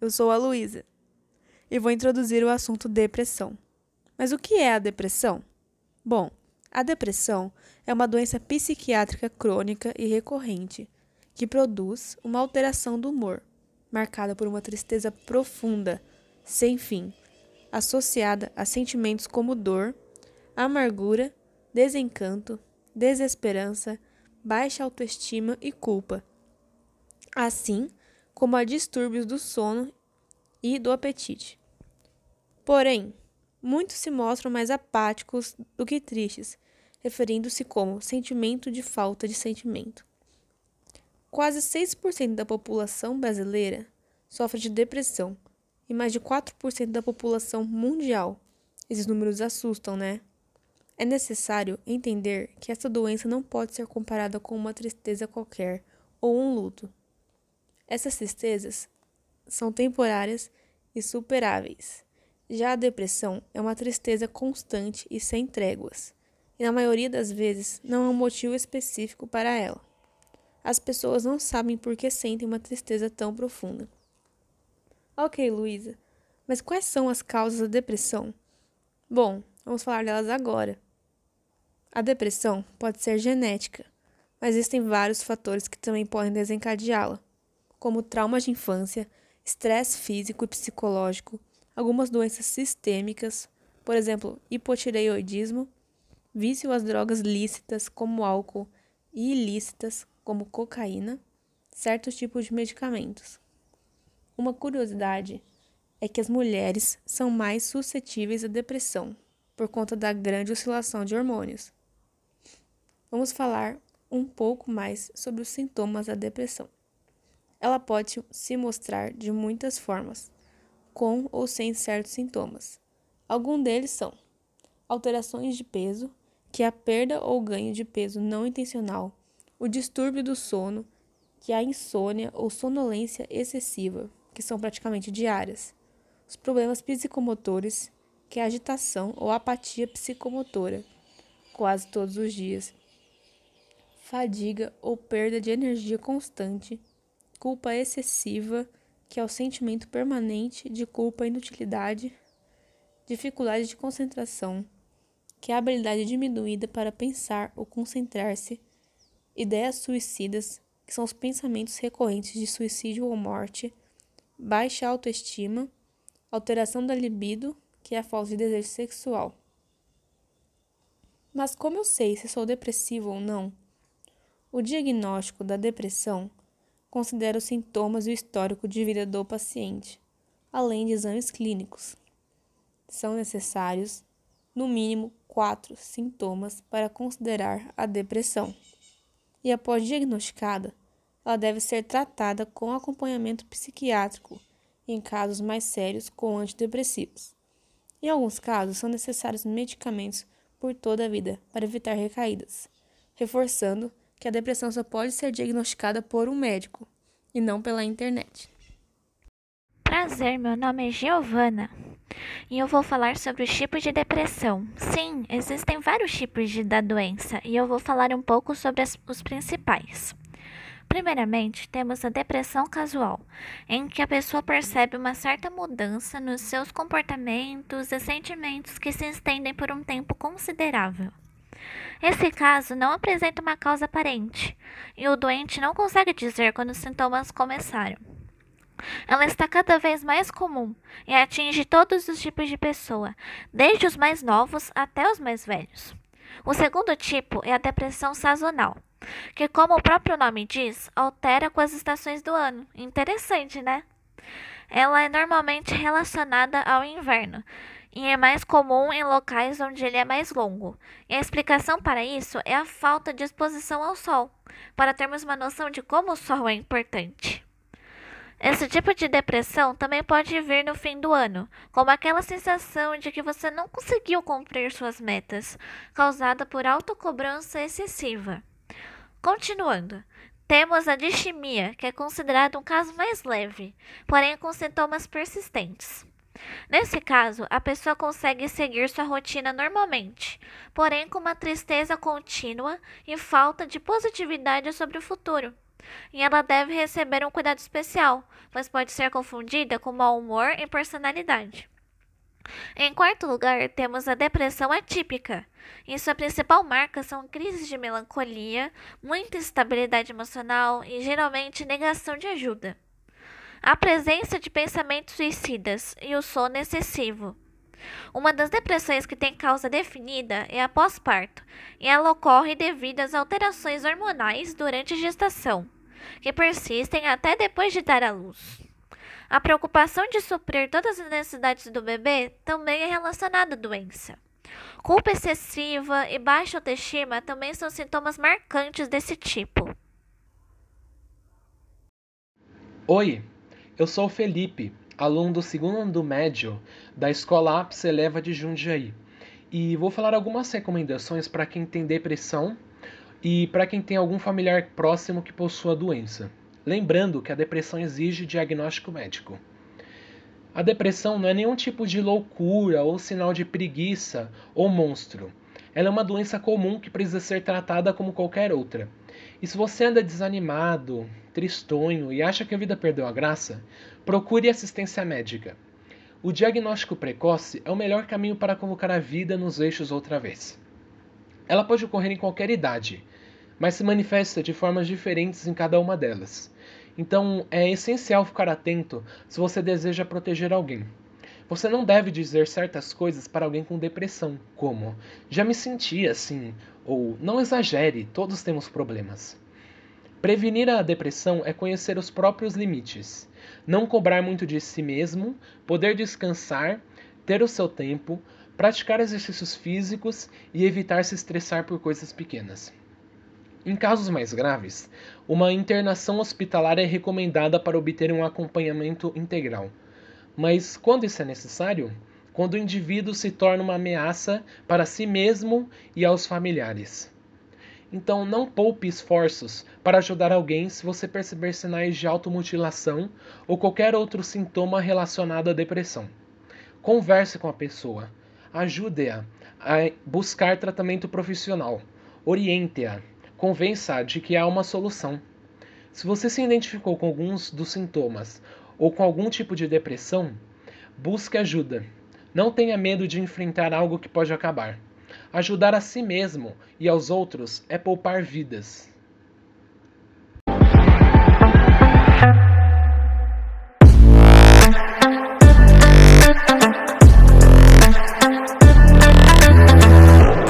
eu sou a Luísa e vou introduzir o assunto depressão. Mas o que é a depressão? Bom, a depressão é uma doença psiquiátrica crônica e recorrente que produz uma alteração do humor, marcada por uma tristeza profunda, sem fim, associada a sentimentos como dor, amargura, desencanto, desesperança, baixa autoestima e culpa, assim como a distúrbios do sono e do apetite. Porém, muitos se mostram mais apáticos do que tristes, referindo-se como sentimento de falta de sentimento. Quase 6% da população brasileira sofre de depressão e mais de 4% da população mundial. Esses números assustam, né? É necessário entender que essa doença não pode ser comparada com uma tristeza qualquer ou um luto. Essas tristezas são temporárias e superáveis. Já a depressão é uma tristeza constante e sem tréguas, e na maioria das vezes não há um motivo específico para ela. As pessoas não sabem por que sentem uma tristeza tão profunda. Ok, Luísa, mas quais são as causas da depressão? Bom, vamos falar delas agora. A depressão pode ser genética, mas existem vários fatores que também podem desencadeá-la, como traumas de infância, estresse físico e psicológico, algumas doenças sistêmicas, por exemplo, hipotireoidismo, vício às drogas lícitas como álcool e ilícitas como cocaína, certos tipos de medicamentos. Uma curiosidade é que as mulheres são mais suscetíveis à depressão por conta da grande oscilação de hormônios vamos falar um pouco mais sobre os sintomas da depressão. Ela pode se mostrar de muitas formas, com ou sem certos sintomas. Alguns deles são alterações de peso, que é a perda ou ganho de peso não intencional, o distúrbio do sono, que é a insônia ou sonolência excessiva, que são praticamente diárias, os problemas psicomotores, que é a agitação ou apatia psicomotora, quase todos os dias, fadiga ou perda de energia constante, culpa excessiva, que é o sentimento permanente de culpa e inutilidade, dificuldade de concentração, que é a habilidade diminuída para pensar ou concentrar-se, ideias suicidas, que são os pensamentos recorrentes de suicídio ou morte, baixa autoestima, alteração da libido, que é a falta de desejo sexual. Mas como eu sei se sou depressivo ou não? O diagnóstico da depressão considera os sintomas e o histórico de vida do paciente, além de exames clínicos. São necessários, no mínimo, quatro sintomas para considerar a depressão. E após diagnosticada, ela deve ser tratada com acompanhamento psiquiátrico, em casos mais sérios, com antidepressivos. Em alguns casos, são necessários medicamentos por toda a vida para evitar recaídas, reforçando que a depressão só pode ser diagnosticada por um médico e não pela internet. Prazer, meu nome é Giovana e eu vou falar sobre os tipos de depressão. Sim, existem vários tipos de, da doença e eu vou falar um pouco sobre as, os principais. Primeiramente, temos a depressão casual, em que a pessoa percebe uma certa mudança nos seus comportamentos e sentimentos que se estendem por um tempo considerável. Esse caso não apresenta uma causa aparente e o doente não consegue dizer quando os sintomas começaram. Ela está cada vez mais comum e atinge todos os tipos de pessoa, desde os mais novos até os mais velhos. O segundo tipo é a depressão sazonal, que, como o próprio nome diz, altera com as estações do ano. Interessante, né? Ela é normalmente relacionada ao inverno e é mais comum em locais onde ele é mais longo. E a explicação para isso é a falta de exposição ao sol, para termos uma noção de como o sol é importante. Esse tipo de depressão também pode vir no fim do ano, como aquela sensação de que você não conseguiu cumprir suas metas, causada por autocobrança excessiva. Continuando, temos a distimia, que é considerado um caso mais leve, porém com sintomas persistentes. Nesse caso, a pessoa consegue seguir sua rotina normalmente, porém com uma tristeza contínua e falta de positividade sobre o futuro. e ela deve receber um cuidado especial, pois pode ser confundida com mau humor e personalidade. Em quarto lugar, temos a depressão atípica. E sua principal marca são crises de melancolia, muita instabilidade emocional e geralmente negação de ajuda. A presença de pensamentos suicidas e o sono excessivo. Uma das depressões que tem causa definida é a pós-parto, e ela ocorre devido às alterações hormonais durante a gestação, que persistem até depois de dar à luz. A preocupação de suprir todas as necessidades do bebê também é relacionada à doença. Culpa excessiva e baixa autoestima também são sintomas marcantes desse tipo. Oi, eu sou o Felipe, aluno do segundo ano do médio da Escola Ápice Eleva de Jundiaí. E vou falar algumas recomendações para quem tem depressão e para quem tem algum familiar próximo que possua a doença. Lembrando que a depressão exige diagnóstico médico. A depressão não é nenhum tipo de loucura ou sinal de preguiça ou monstro. Ela é uma doença comum que precisa ser tratada como qualquer outra. E se você anda desanimado, tristonho e acha que a vida perdeu a graça, procure assistência médica. O diagnóstico precoce é o melhor caminho para colocar a vida nos eixos outra vez. Ela pode ocorrer em qualquer idade, mas se manifesta de formas diferentes em cada uma delas. Então é essencial ficar atento se você deseja proteger alguém. Você não deve dizer certas coisas para alguém com depressão, como já me senti assim, ou não exagere, todos temos problemas. Prevenir a depressão é conhecer os próprios limites, não cobrar muito de si mesmo, poder descansar, ter o seu tempo, praticar exercícios físicos e evitar se estressar por coisas pequenas. Em casos mais graves, uma internação hospitalar é recomendada para obter um acompanhamento integral. Mas quando isso é necessário? Quando o indivíduo se torna uma ameaça para si mesmo e aos familiares. Então, não poupe esforços para ajudar alguém se você perceber sinais de automutilação ou qualquer outro sintoma relacionado à depressão. Converse com a pessoa, ajude-a a buscar tratamento profissional, oriente-a convença de que há uma solução. Se você se identificou com alguns dos sintomas ou com algum tipo de depressão, busque ajuda. Não tenha medo de enfrentar algo que pode acabar. Ajudar a si mesmo e aos outros é poupar vidas.